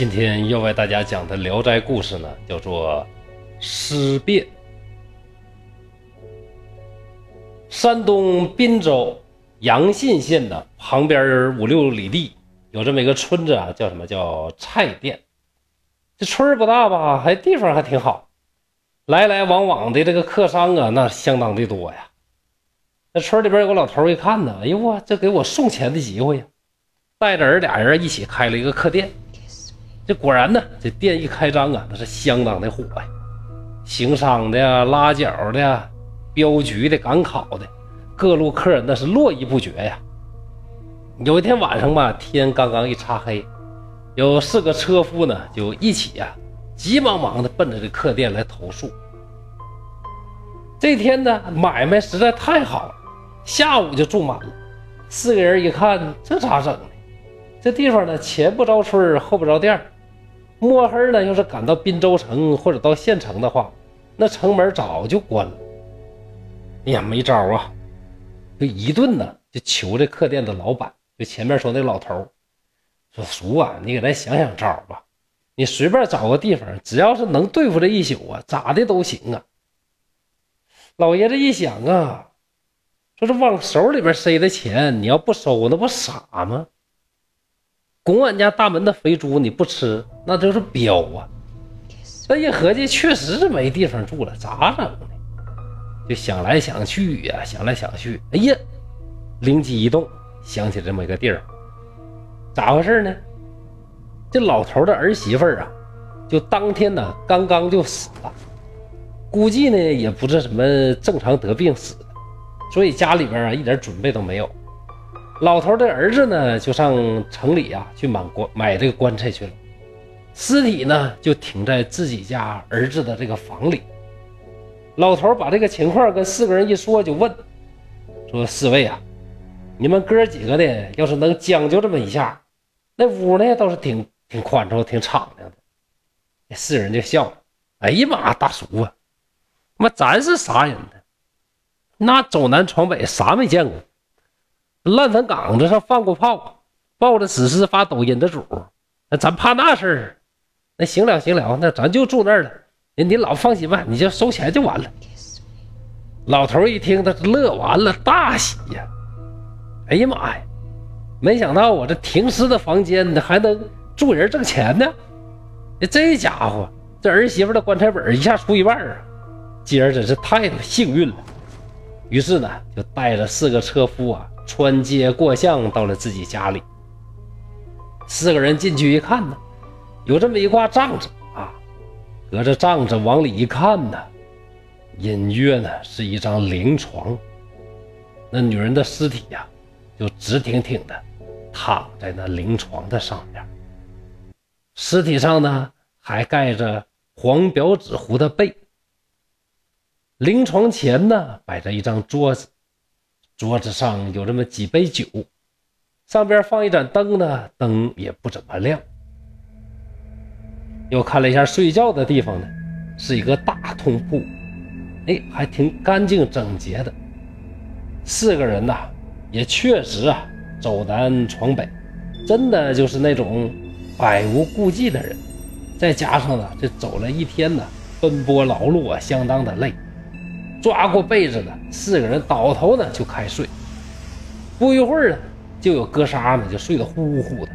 今天要为大家讲的《聊斋故事》呢，叫做《尸变》。山东滨州阳信县的旁边五六里地，有这么一个村子啊，叫什么叫蔡店。这村儿不大吧，还地方还挺好，来来往往的这个客商啊，那相当的多呀。那村里边有个老头一看呢，哎呦我这给我送钱的机会呀，带着儿俩人一起开了一个客店。这果然呢，这店一开张啊，那是相当的火呀！行商的呀，拉脚的呀，镖局的，赶考的，各路客人那是络绎不绝呀。有一天晚上吧，天刚刚一擦黑，有四个车夫呢，就一起呀，急忙忙的奔着这客店来投诉。这天呢，买卖实在太好了，下午就住满了。四个人一看，这咋整？这地方呢，前不着村后不着店摸黑呢，要是赶到滨州城或者到县城的话，那城门早就关了。哎呀，没招啊！就一顿呢，就求这客店的老板，就前面说那老头说：“叔啊，你给咱想想招吧，你随便找个地方，只要是能对付这一宿啊，咋的都行啊。”老爷子一想啊，说是往手里边塞的钱，你要不收，那不傻吗？拱俺家大门的肥猪，你不吃，那就是彪啊！这一合计，确实是没地方住了，咋整呢？就想来想去呀，想来想去，哎呀，灵机一动，想起这么一个地儿，咋回事呢？这老头的儿媳妇啊，就当天呢，刚刚就死了，估计呢也不是什么正常得病死的，所以家里边啊一点准备都没有。老头的儿子呢，就上城里啊去买棺买这个棺材去了，尸体呢就停在自己家儿子的这个房里。老头把这个情况跟四个人一说，就问说：“四位啊，你们哥几个的要是能将就这么一下，那屋呢倒是挺挺宽敞、挺敞亮的。”那四人就笑了：“哎呀妈，大叔啊，妈咱是啥人呢？那走南闯北，啥没见过。”烂坟岗子上放过炮，抱着死尸发抖音的主，那咱怕那事儿？那行了行了，那咱就住那儿了。你老放心吧，你就收钱就完了。老头一听，他乐完了，大喜呀！哎呀妈呀，没想到我这停尸的房间，还能住人挣钱呢！这家伙，这儿媳妇的棺材本一下出一半啊！今儿真是太幸运了。于是呢，就带着四个车夫啊。穿街过巷到了自己家里，四个人进去一看呢，有这么一挂帐子啊，隔着帐子往里一看呢，隐约呢是一张灵床，那女人的尸体呀，就直挺挺的躺在那灵床的上面，尸体上呢还盖着黄表纸糊的被，灵床前呢摆着一张桌子。桌子上有这么几杯酒，上边放一盏灯呢，灯也不怎么亮。又看了一下睡觉的地方呢，是一个大通铺，哎，还挺干净整洁的。四个人呐，也确实啊，走南闯北，真的就是那种百无顾忌的人。再加上呢，这走了一天呢，奔波劳碌啊，相当的累。抓过被子的四个人倒头呢就开睡，不一会儿呢，就有哥仨呢就睡得呼呼的，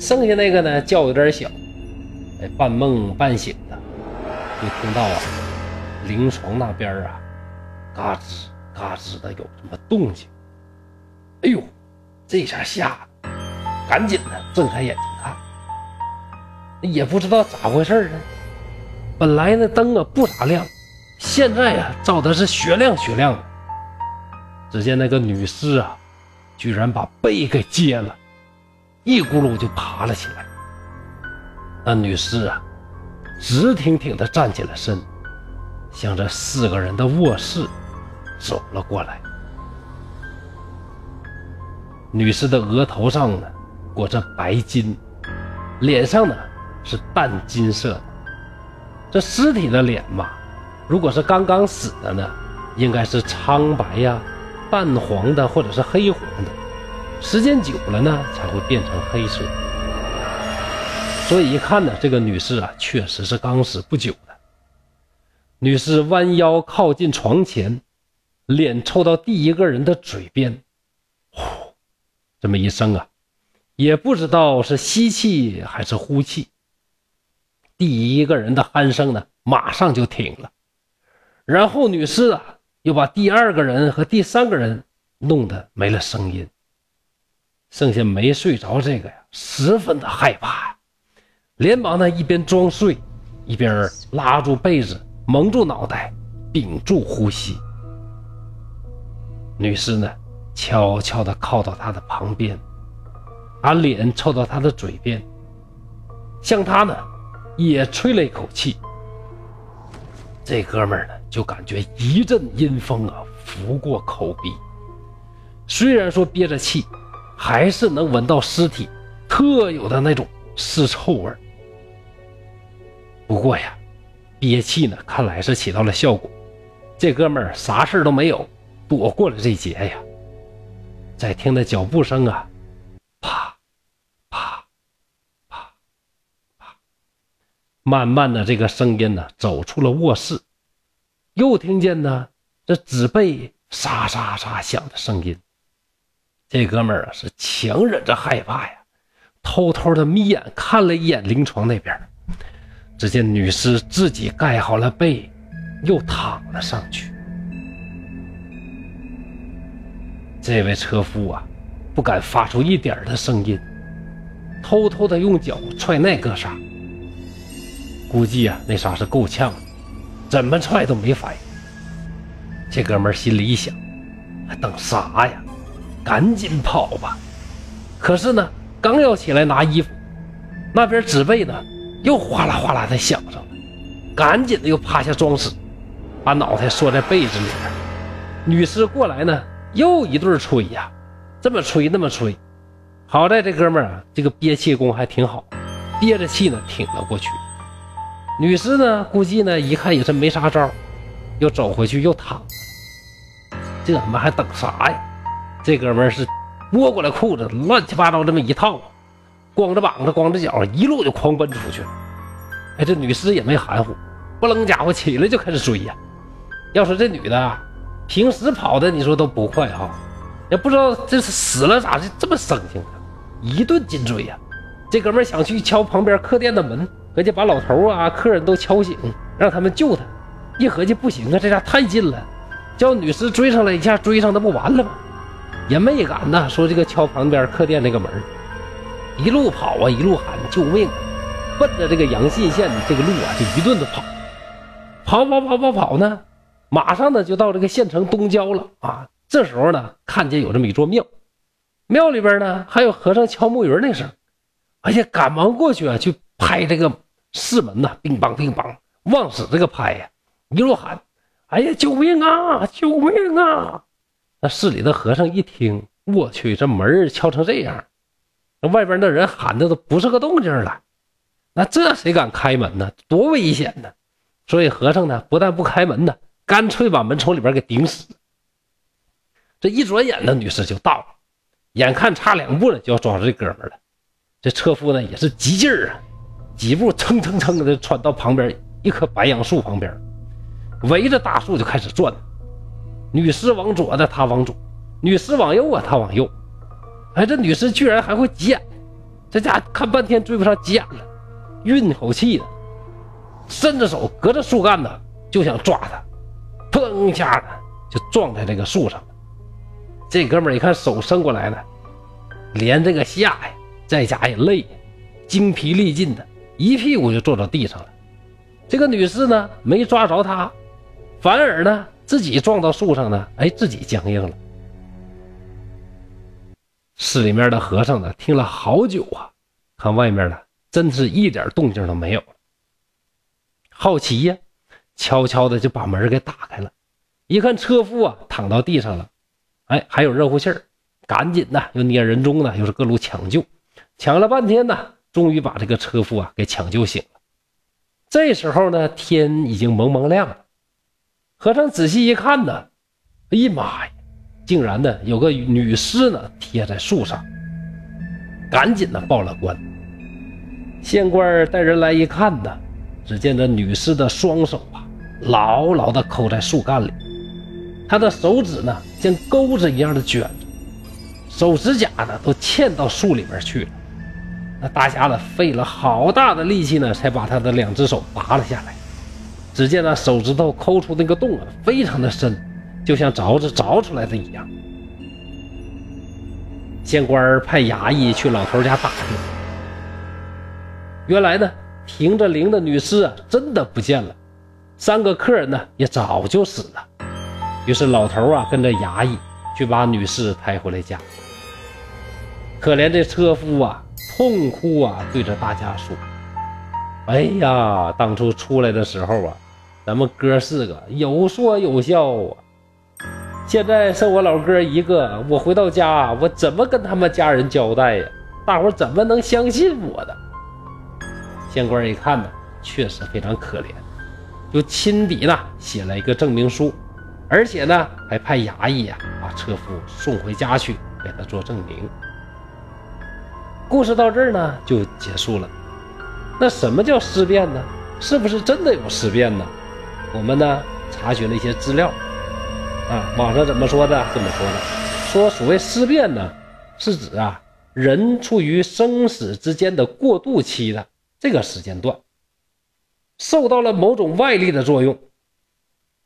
剩下那个呢觉有点小，哎，半梦半醒的，就听到啊，灵床那边啊，嘎吱嘎吱的有什么动静，哎呦，这下吓得赶紧的睁开眼睛看，也不知道咋回事呢，本来那灯啊不咋亮。现在呀，照的是雪亮雪亮的。只见那个女尸啊，居然把背给揭了，一咕噜就爬了起来。那女尸啊，直挺挺的站起了身，向这四个人的卧室走了过来。女尸的额头上呢裹着白巾，脸上呢是淡金色的。这尸体的脸嘛。如果是刚刚死的呢，应该是苍白呀、淡黄的或者是黑黄的，时间久了呢才会变成黑色。所以一看呢，这个女士啊，确实是刚死不久的。女士弯腰靠近床前，脸凑到第一个人的嘴边，呼，这么一声啊，也不知道是吸气还是呼气。第一个人的鼾声呢，马上就停了。然后女士啊，又把第二个人和第三个人弄得没了声音。剩下没睡着这个呀，十分的害怕呀。连忙呢，一边装睡，一边拉住被子，蒙住脑袋，屏住呼吸。女士呢，悄悄地靠到他的旁边，把脸凑到他的嘴边，向他呢，也吹了一口气。这哥们儿呢，就感觉一阵阴风啊，拂过口鼻。虽然说憋着气，还是能闻到尸体特有的那种尸臭味儿。不过呀，憋气呢，看来是起到了效果。这哥们儿啥事都没有，躲过了这劫呀。再听那脚步声啊，啪，啪，啪，啪，慢慢的这个声音呢，走出了卧室，又听见呢这纸被沙沙沙响的声音。这哥们儿啊，是强忍着害怕呀，偷偷的眯眼看了一眼灵床那边。只见女尸自己盖好了被，又躺了上去。这位车夫啊，不敢发出一点的声音，偷偷的用脚踹那个啥。估计啊，那啥是够呛，怎么踹都没反应。这哥们心里一想，还等啥呀？赶紧跑吧！可是呢，刚要起来拿衣服，那边纸被呢？又哗啦哗啦的响上了，赶紧的又趴下装死，把脑袋缩在被子里边。女尸过来呢，又一顿吹呀，这么吹那么吹。好在这哥们儿啊，这个憋气功还挺好，憋着气呢挺了过去。女尸呢，估计呢一看也是没啥招，又走回去又躺。这他妈还等啥呀？这哥们儿是摸过来裤子，乱七八糟这么一套。光着膀子，光着脚，一路就狂奔出去。哎，这女尸也没含糊，不楞家伙起来就开始追呀。要说这女的平时跑的，你说都不快哈，也不知道这是死了咋就这么生性啊，一顿紧追呀。这哥们想去敲旁边客店的门，合计把老头啊、客人都敲醒，让他们救他。一合计不行啊，这家太近了，叫女尸追上来一下，追上那不完了吗？也没敢呐，说这个敲旁边客店那个门。一路跑啊，一路喊救命，奔着这个阳信县的这个路啊，就一顿的跑，跑跑跑跑跑呢，马上呢就到这个县城东郊了啊。这时候呢，看见有这么一座庙，庙里边呢还有和尚敲木鱼那声，哎呀，赶忙过去啊，去拍这个寺门呐，乒乓乒乓，往死这个拍呀，一路喊，哎呀，救命啊，救命啊！那寺里的和尚一听，我去，这门敲成这样。那外边的人喊的都不是个动静了，那这谁敢开门呢？多危险呢！所以和尚呢，不但不开门呢，干脆把门从里边给顶死。这一转眼呢，女士就到了，眼看差两步了就要抓住这哥们了。这车夫呢也是急劲儿啊，几步蹭蹭蹭的窜到旁边一棵白杨树旁边，围着大树就开始转。女尸往左的，他往左；女尸往右啊，他往右。哎，这女尸居然还会急眼，这家看半天追不上急眼了，运口气的，伸着手隔着树干呢就想抓他，砰一下子就撞在这个树上。这哥们儿一看手伸过来了，连这个下呀，在家也累，精疲力尽的，一屁股就坐到地上了。这个女士呢没抓着他，反而呢自己撞到树上呢，哎，自己僵硬了。寺里面的和尚呢，听了好久啊，看外面呢，真是一点动静都没有。好奇呀，悄悄的就把门给打开了，一看车夫啊躺到地上了，哎，还有热乎气儿，赶紧的又捏人中呢，又是各路抢救，抢了半天呢，终于把这个车夫啊给抢救醒了。这时候呢，天已经蒙蒙亮了，和尚仔细一看呢，哎呀妈呀！竟然呢，有个女尸呢贴在树上，赶紧的报了官。县官带人来一看呢，只见这女尸的双手啊，牢牢地扣在树干里，她的手指呢，像钩子一样的卷着，手指甲呢，都嵌到树里面去了。那大家呢，费了好大的力气呢，才把他的两只手拔了下来。只见那手指头抠出那个洞啊，非常的深，就像凿子凿出来的一样。县官派衙役去老头家打听，原来呢，停着灵的女尸啊，真的不见了，三个客人呢，也早就死了。于是老头啊，跟着衙役去把女尸抬回了家。可怜这车夫啊，痛哭啊，对着大家说：“哎呀，当初出来的时候啊，咱们哥四个有说有笑啊。”现在剩我老哥一个，我回到家，我怎么跟他们家人交代呀？大伙怎么能相信我的？县官一看呢，确实非常可怜，就亲笔呢写了一个证明书，而且呢还派衙役呀把车夫送回家去给他做证明。故事到这儿呢就结束了。那什么叫尸变呢？是不是真的有尸变呢？我们呢查询了一些资料。啊，网上怎么说的？这么说的，说所谓尸变呢，是指啊人处于生死之间的过渡期的这个时间段，受到了某种外力的作用。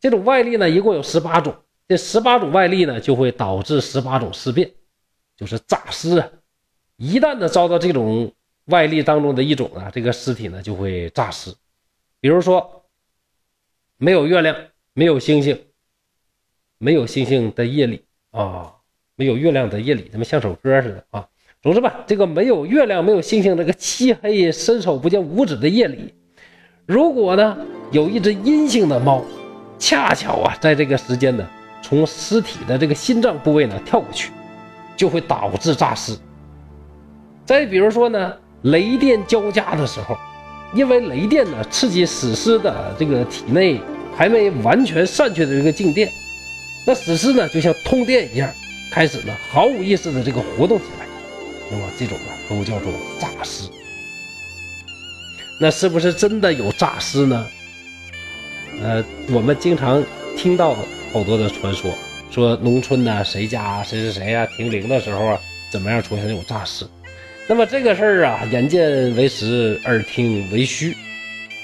这种外力呢，一共有十八种，这十八种外力呢，就会导致十八种尸变，就是诈尸啊。一旦呢遭到这种外力当中的一种啊，这个尸体呢就会诈尸。比如说，没有月亮，没有星星。没有星星的夜里啊，没有月亮的夜里，怎么像首歌似的啊？总之吧，这个没有月亮、没有星星，这个漆黑、伸手不见五指的夜里，如果呢有一只阴性的猫，恰巧啊在这个时间呢，从尸体的这个心脏部位呢跳过去，就会导致诈尸。再比如说呢，雷电交加的时候，因为雷电呢刺激死尸的这个体内还没完全散去的这个静电。那死尸呢，就像通电一样，开始呢毫无意识的这个活动起来，那么这种呢都叫做诈尸。那是不是真的有诈尸呢？呃，我们经常听到好多的传说，说农村呢谁家谁谁谁啊停灵的时候啊怎么样出现这种诈尸。那么这个事儿啊，眼见为实，耳听为虚，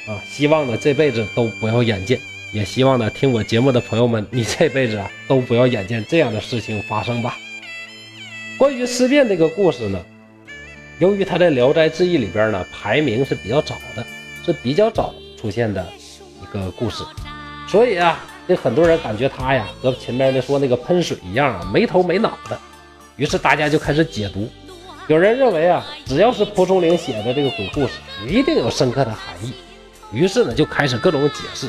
啊，希望呢这辈子都不要眼见。也希望呢，听我节目的朋友们，你这辈子啊都不要眼见这样的事情发生吧。关于尸变这个故事呢，由于它在《聊斋志异》里边呢排名是比较早的，是比较早出现的一个故事，所以啊，这很多人感觉它呀和前面的说那个喷水一样啊，没头没脑的。于是大家就开始解读，有人认为啊，只要是蒲松龄写的这个鬼故事，一定有深刻的含义。于是呢，就开始各种解释。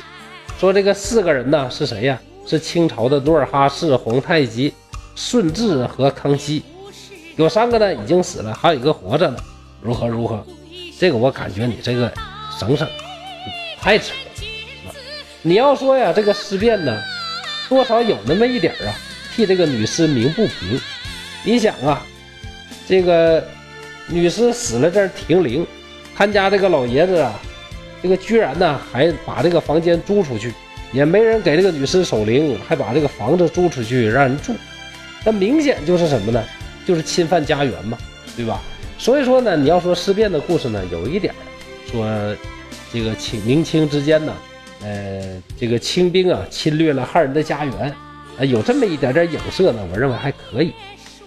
说这个四个人呢是谁呀？是清朝的努尔哈赤、皇太极、顺治和康熙，有三个呢已经死了，还有一个活着呢。如何如何？这个我感觉你这个省省，太扯了。你要说呀，这个尸变呢，多少有那么一点啊，替这个女尸鸣不平。你想啊，这个女尸死了这儿停灵，看家这个老爷子啊。这个居然呢，还把这个房间租出去，也没人给这个女尸守灵，还把这个房子租出去让人住，那明显就是什么呢？就是侵犯家园嘛，对吧？所以说呢，你要说尸变的故事呢，有一点说这个清明清之间呢，呃，这个清兵啊侵略了汉人的家园，啊，有这么一点点影射呢，我认为还可以。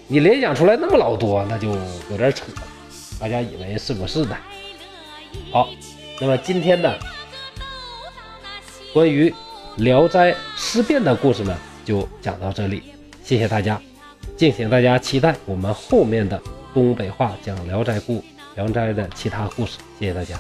你联想出来那么老多，那就有点扯，大家以为是不是的？好。那么今天呢，关于《聊斋尸变》的故事呢，就讲到这里。谢谢大家，敬请大家期待我们后面的东北话讲《聊斋故聊斋的其他故事。谢谢大家。